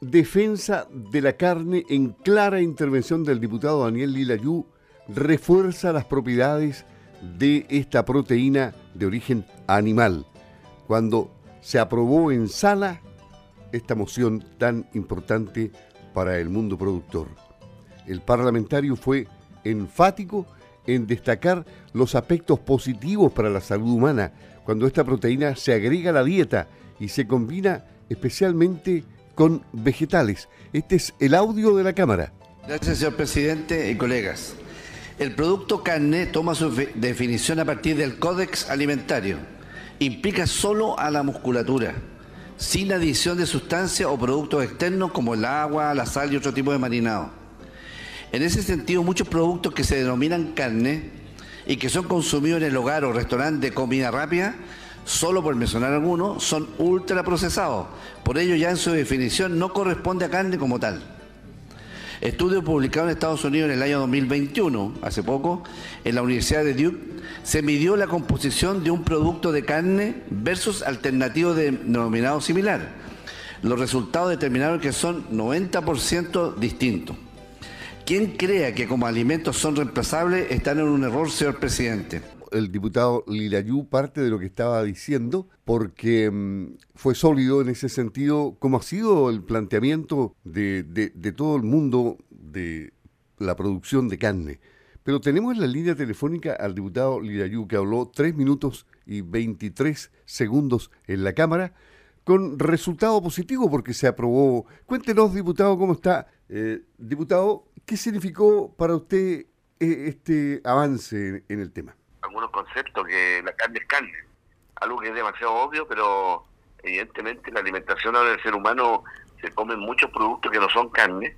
defensa de la carne en clara intervención del diputado Daniel Lilayú refuerza las propiedades de esta proteína de origen animal. Cuando se aprobó en sala esta moción tan importante para el mundo productor. El parlamentario fue enfático en destacar los aspectos positivos para la salud humana cuando esta proteína se agrega a la dieta y se combina especialmente con vegetales. Este es el audio de la Cámara. Gracias, señor presidente y colegas. El producto carne toma su definición a partir del Códex Alimentario. Implica solo a la musculatura, sin adición de sustancias o productos externos como el agua, la sal y otro tipo de marinado. En ese sentido, muchos productos que se denominan carne y que son consumidos en el hogar o restaurante de comida rápida, solo por mencionar algunos, son ultraprocesados. Por ello ya en su definición no corresponde a carne como tal. Estudio publicado en Estados Unidos en el año 2021, hace poco, en la Universidad de Duke, se midió la composición de un producto de carne versus alternativo denominado similar. Los resultados determinaron que son 90% distintos. Quien crea que como alimentos son reemplazables están en un error, señor presidente el diputado Lilayú parte de lo que estaba diciendo, porque mm, fue sólido en ese sentido, como ha sido el planteamiento de, todo el mundo de la producción de carne. Pero tenemos en la línea telefónica al diputado Lilayú, que habló tres minutos y 23 segundos en la Cámara, con resultado positivo porque se aprobó. Cuéntenos, diputado, cómo está. Eh, diputado, ¿qué significó para usted eh, este avance en el tema? Algunos conceptos que la carne es carne, algo que es demasiado obvio, pero evidentemente la alimentación ahora del ser humano se comen muchos productos que no son carne,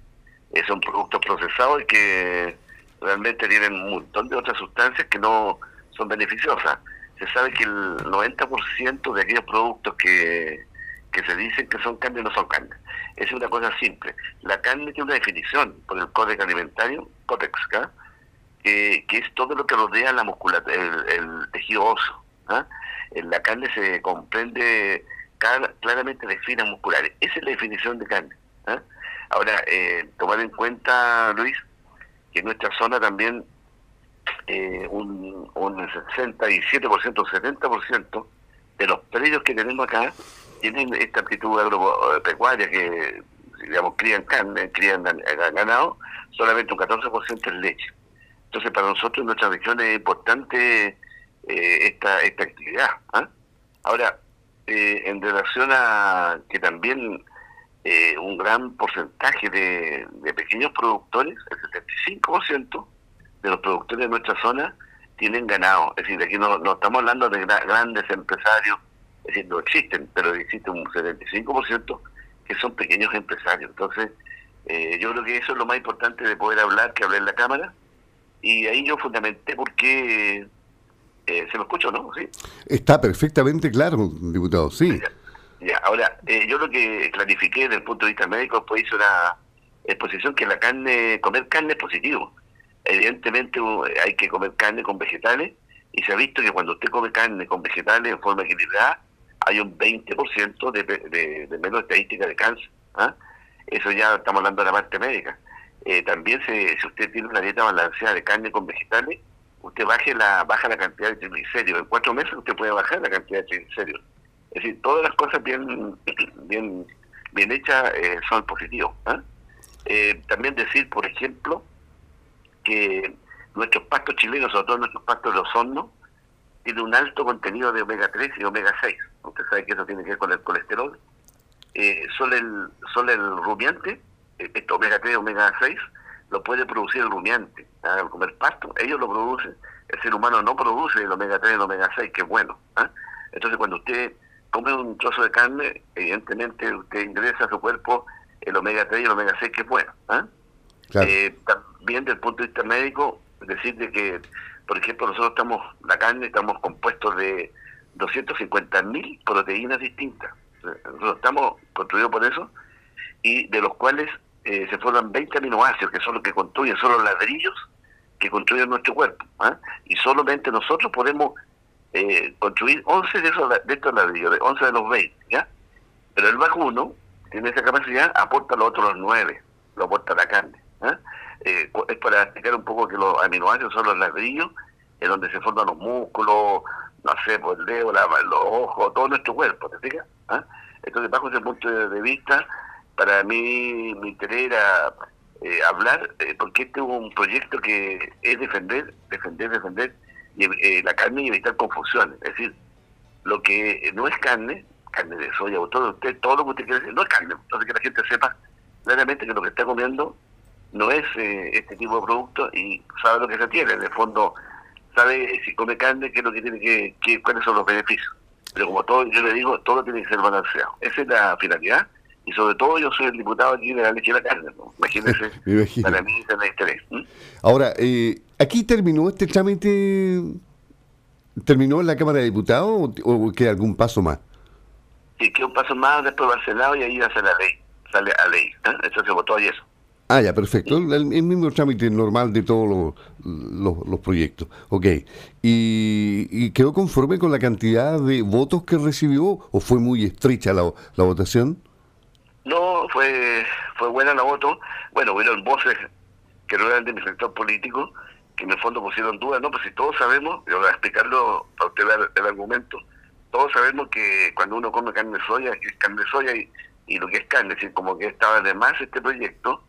eh, son productos procesados y que realmente tienen un montón de otras sustancias que no son beneficiosas. Se sabe que el 90% de aquellos productos que, que se dicen que son carne no son carne. Es una cosa simple. La carne tiene una definición por el Código Alimentario, Códex, que, es todo lo que rodea la musculatura, el, tejido óseo. En la carne se comprende claramente de fibras musculares. Esa es la definición de carne. ¿ah? Ahora, eh, tomar en cuenta, Luis, que en nuestra zona también eh, un, un 67%, un 70% de los predios que tenemos acá tienen esta actitud agropecuaria que, digamos, crían carne, crían ganado, solamente un 14% es leche. Entonces, para nosotros en nuestra región es importante eh, esta, esta actividad. ¿ah? Ahora, eh, en relación a que también eh, un gran porcentaje de, pequeños productores, el 75% de los productores de nuestra zona tienen ganado. Es decir, aquí no, no estamos hablando de grandes empresarios, es decir, no existen, pero existe un 75% que son pequeños empresarios. Entonces, yo creo que eso es lo más importante de poder hablar, que hable en la Cámara, y ahí yo fundamenté porque eh, se lo escucho, ¿no? ¿Sí? Está perfectamente claro, diputado, sí. Ya, ahora, eh, yo lo que clarifiqué desde el punto de vista médico, pues hice una exposición que la carne, comer carne es positivo. Evidentemente hay que comer carne con vegetales y se ha visto que cuando usted come carne con vegetales en forma equilibrada, hay un 20% de, de, de menos estadística de cáncer. ¿ah? Eso ya estamos hablando de la parte médica. Eh, también se, si usted tiene una dieta balanceada de carne con vegetales, usted baje la, baja la cantidad de triglicéridos. En cuatro meses usted puede bajar la cantidad de triglicéridos. Es decir, todas las cosas bien, bien, bien hechas eh, son positivos. ¿ah? Eh, también decir, por ejemplo, que nuestros pastos chilenos, sobre todo nuestros pastos de los hornos, tienen un alto contenido de omega 3 y omega 6. Usted sabe que eso tiene que ver con el colesterol. Eh, solo, el, solo el rumiante esto omega 3, omega 6, lo puede producir el rumiante, ¿ah? al comer pasto, ellos lo producen, el ser humano no produce el omega 3 y el omega 6, que es bueno. ¿ah? Entonces cuando usted come un trozo de carne, evidentemente usted ingresa a su cuerpo el omega 3 y el omega 6, que es bueno. ¿ah? Eh, también desde el punto de vista médico, decirle que, por ejemplo, nosotros estamos, la carne, estamos compuestos de 250.000 proteínas distintas. Nosotros estamos construidos por eso, y de los cuales eh, se forman 20 aminoácidos, que son los que construyen, son los ladrillos que construyen nuestro cuerpo. ¿ah? Y solamente nosotros podemos eh, construir 11 de, esos, de estos ladrillos, 11 de los 20, ¿ya? Pero el vacuno tiene esa capacidad, aporta los otros nueve, lo aporta la carne. ¿eh? Eh, es para explicar un poco que los aminoácidos son los ladrillos en donde se forman los músculos, no sé, por el dedo, los ojos, todo nuestro cuerpo, ¿te fijas? ¿Ah? Entonces, bajo ese punto de, vista, para mí mi interés era eh, hablar, eh, porque este es un proyecto que es defender, defender, defender eh, la carne y evitar confusiones. Es decir, lo que no es carne, carne de soya o todo, usted, todo lo que usted quiere decir, no es carne. Entonces, que la gente sepa claramente que lo que está comiendo no es este tipo de producto y sabe lo que se tiene. En el fondo, sabe si come carne, qué es lo que tiene que, cuáles son los beneficios. Pero como todo, yo le digo, todo tiene que ser balanceado. Esa es la finalidad. Y sobre todo yo soy el diputado aquí de la leche y la carne. ¿no? Imagínense, para mí es el interés. Ahora, eh, ¿aquí terminó este trámite? ¿Terminó en la Cámara de Diputados o, queda algún paso más? Sí, queda un paso más, después va al Senado y ahí va a ser la ley. Sale a ley. ¿eh? Eso se votó eso. Ah, ya, perfecto. El, mismo trámite normal de todos los, proyectos. Ok. ¿Y, quedó conforme con la cantidad de votos que recibió o fue muy estrecha la, votación? No, fue fue buena la voto. Bueno, hubieron voces que no eran de mi sector político, que en el fondo pusieron dudas. No, pues si todos sabemos, yo voy a explicarlo para usted ver el argumento, todos sabemos que cuando uno come carne de soya, es carne de soya y, y lo que es carne, es decir, como que estaba de más este proyecto,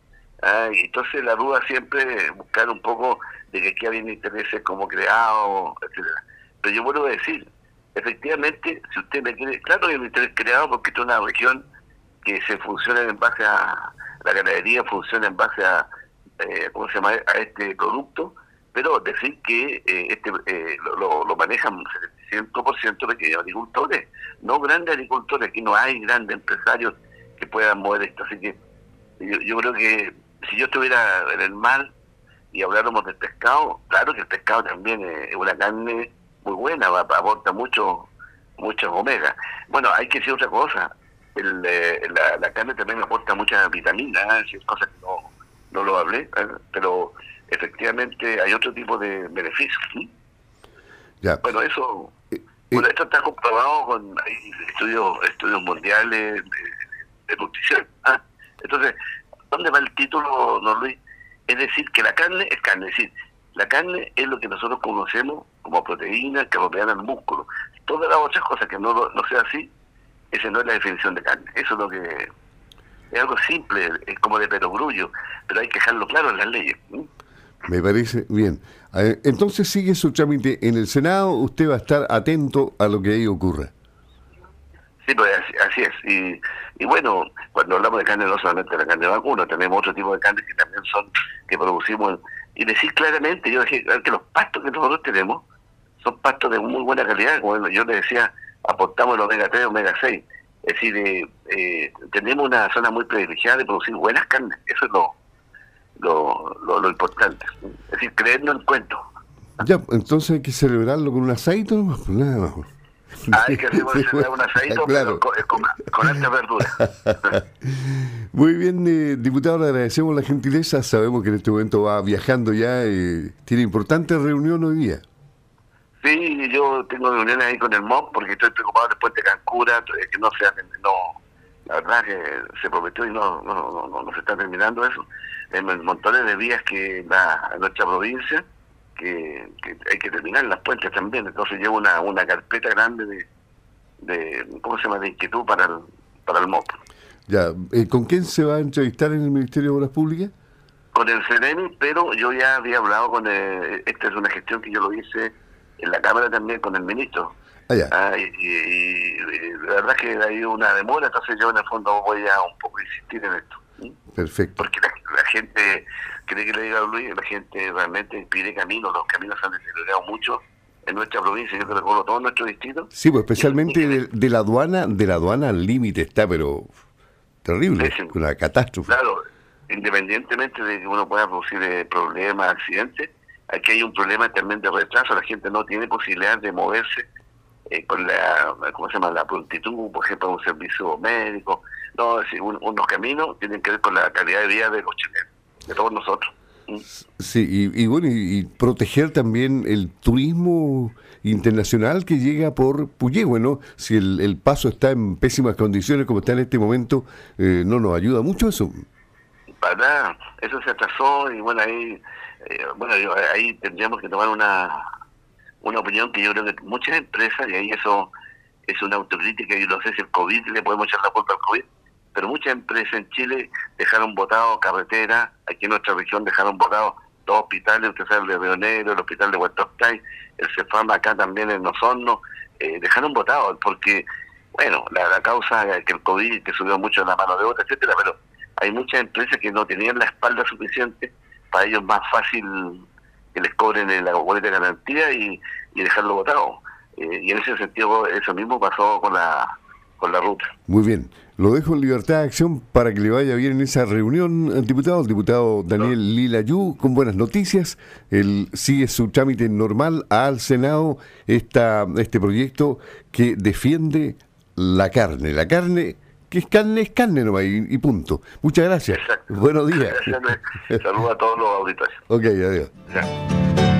Ah, entonces la duda siempre buscar un poco de que aquí había intereses como creado, etcétera. Pero yo vuelvo a decir, efectivamente, si usted me quiere, claro que hay un interés creado porque es una región que se funciona en base a, la ganadería funciona en base a, eh, ¿cómo se llama?, a este producto, pero decir que eh, este eh, lo, lo, manejan 100% pequeños agricultores, no grandes agricultores, aquí no hay grandes empresarios que puedan mover esto, así que yo, yo creo que si yo estuviera en el mar y habláramos del pescado, claro que el pescado también es una carne muy buena, aporta mucho, muchas omega. Bueno, hay que decir otra cosa, el, eh, la, carne también aporta muchas vitaminas, es cosas que no, no lo hablé, ¿eh? pero efectivamente hay otro tipo de beneficios. Ya. Bueno, eso bueno, esto está comprobado con estudios estudios mundiales de, nutrición. ¿ah? Entonces, ¿Dónde va el título, don Luis? Es decir, que la carne es carne, es decir, la carne es lo que nosotros conocemos como proteína que rodean al músculo. Todas las otras cosas que no, no sea así, esa no es la definición de carne. Eso es lo que es algo simple, es como de perogrullo, pero hay que dejarlo claro en las leyes. Me parece bien. Entonces sigue su trámite en el Senado, usted va a estar atento a lo que ahí ocurra. Sí, pues así, es. Y, y, bueno, cuando hablamos de carne, no solamente la carne de vacuno, tenemos otro tipo de carne que también son, que producimos. Y decir claramente, yo decía que los pastos que nosotros tenemos son pastos de muy buena calidad. Como yo le decía, aportamos el omega 3, omega 6. Es decir, eh, eh, tenemos una zona muy privilegiada de producir buenas carnes. Eso es lo, lo, lo, importante. Es decir, creernos el cuento. Ya, entonces hay que celebrarlo con un aceite, no pues nada más. Hay que un asadito claro. con, con, alta verdura. Muy bien, eh, diputado, le agradecemos la gentileza. Sabemos que en este momento va viajando ya. y tiene importante reunión hoy día. Sí, yo tengo reuniones ahí con el MOP porque estoy preocupado después de Cancura, eh, que no se no, la verdad que se prometió y no, no, no, no, se está terminando eso. En montones de vías que da a nuestra provincia que, hay que terminar las puentes también. Entonces llevo una, una carpeta grande de, de, ¿cómo se llama?, de inquietud para el, para el MOP. Ya, eh, ¿con quién se va a entrevistar en el Ministerio de Obras Públicas? Con el CNM, pero yo ya había hablado con, el, esta es una gestión que yo lo hice en la Cámara también con el ministro. Ah, ah y, la verdad que hay una demora, entonces yo en el fondo voy a un poco insistir en esto. Perfecto. Porque la, gente, cree que le diga a Luis, la gente realmente pide caminos, los caminos se han deteriorado mucho en nuestra provincia, yo recuerdo todo nuestro distrito. Sí, pues especialmente de, la aduana, de la aduana al límite está, pero terrible, una catástrofe. Claro, independientemente de que uno pueda producir eh, problemas, accidentes, aquí hay un problema también de retraso, la gente no tiene posibilidad de moverse eh, con la, ¿cómo se llama?, la prontitud, por ejemplo, un servicio médico. No, es unos caminos tienen que ver con la calidad de vida de los chilenos, de todos nosotros. Sí, y, bueno, y, proteger también el turismo internacional que llega por Puyehue, ¿no? Si el, paso está en pésimas condiciones como está en este momento, eh, ¿no nos ayuda mucho eso? Nada, eso se atrasó y bueno, ahí, eh, bueno, ahí tendríamos que tomar una, una opinión que yo creo que muchas empresas, y ahí eso es una autocrítica, y no sé si el COVID le podemos echar la culpa al COVID, pero muchas empresas en Chile dejaron botado carretera, aquí en nuestra región dejaron botados dos hospitales, usted sabe, el de Río Negro, el hospital de Huertostay, el CEFAM acá también en Osorno, eh, dejaron botados porque, bueno, la, causa que el COVID, que subió mucho la mano de obra, etcétera, pero hay muchas empresas que no tenían la espalda suficiente, para ellos más fácil que les cobren la boleta de garantía y, dejarlo votado. Eh, y en ese sentido, eso mismo pasó con la, con la ruta. Muy bien. Lo dejo en libertad de acción para que le vaya bien en esa reunión, diputado. El diputado Daniel Lilayú, con buenas noticias. Él sigue su trámite normal al Senado, esta, este proyecto que defiende la carne. La carne, que es carne, es carne nomás y, punto. Muchas gracias. Buenos días. Saludos a todos los auditores. Ok, adiós.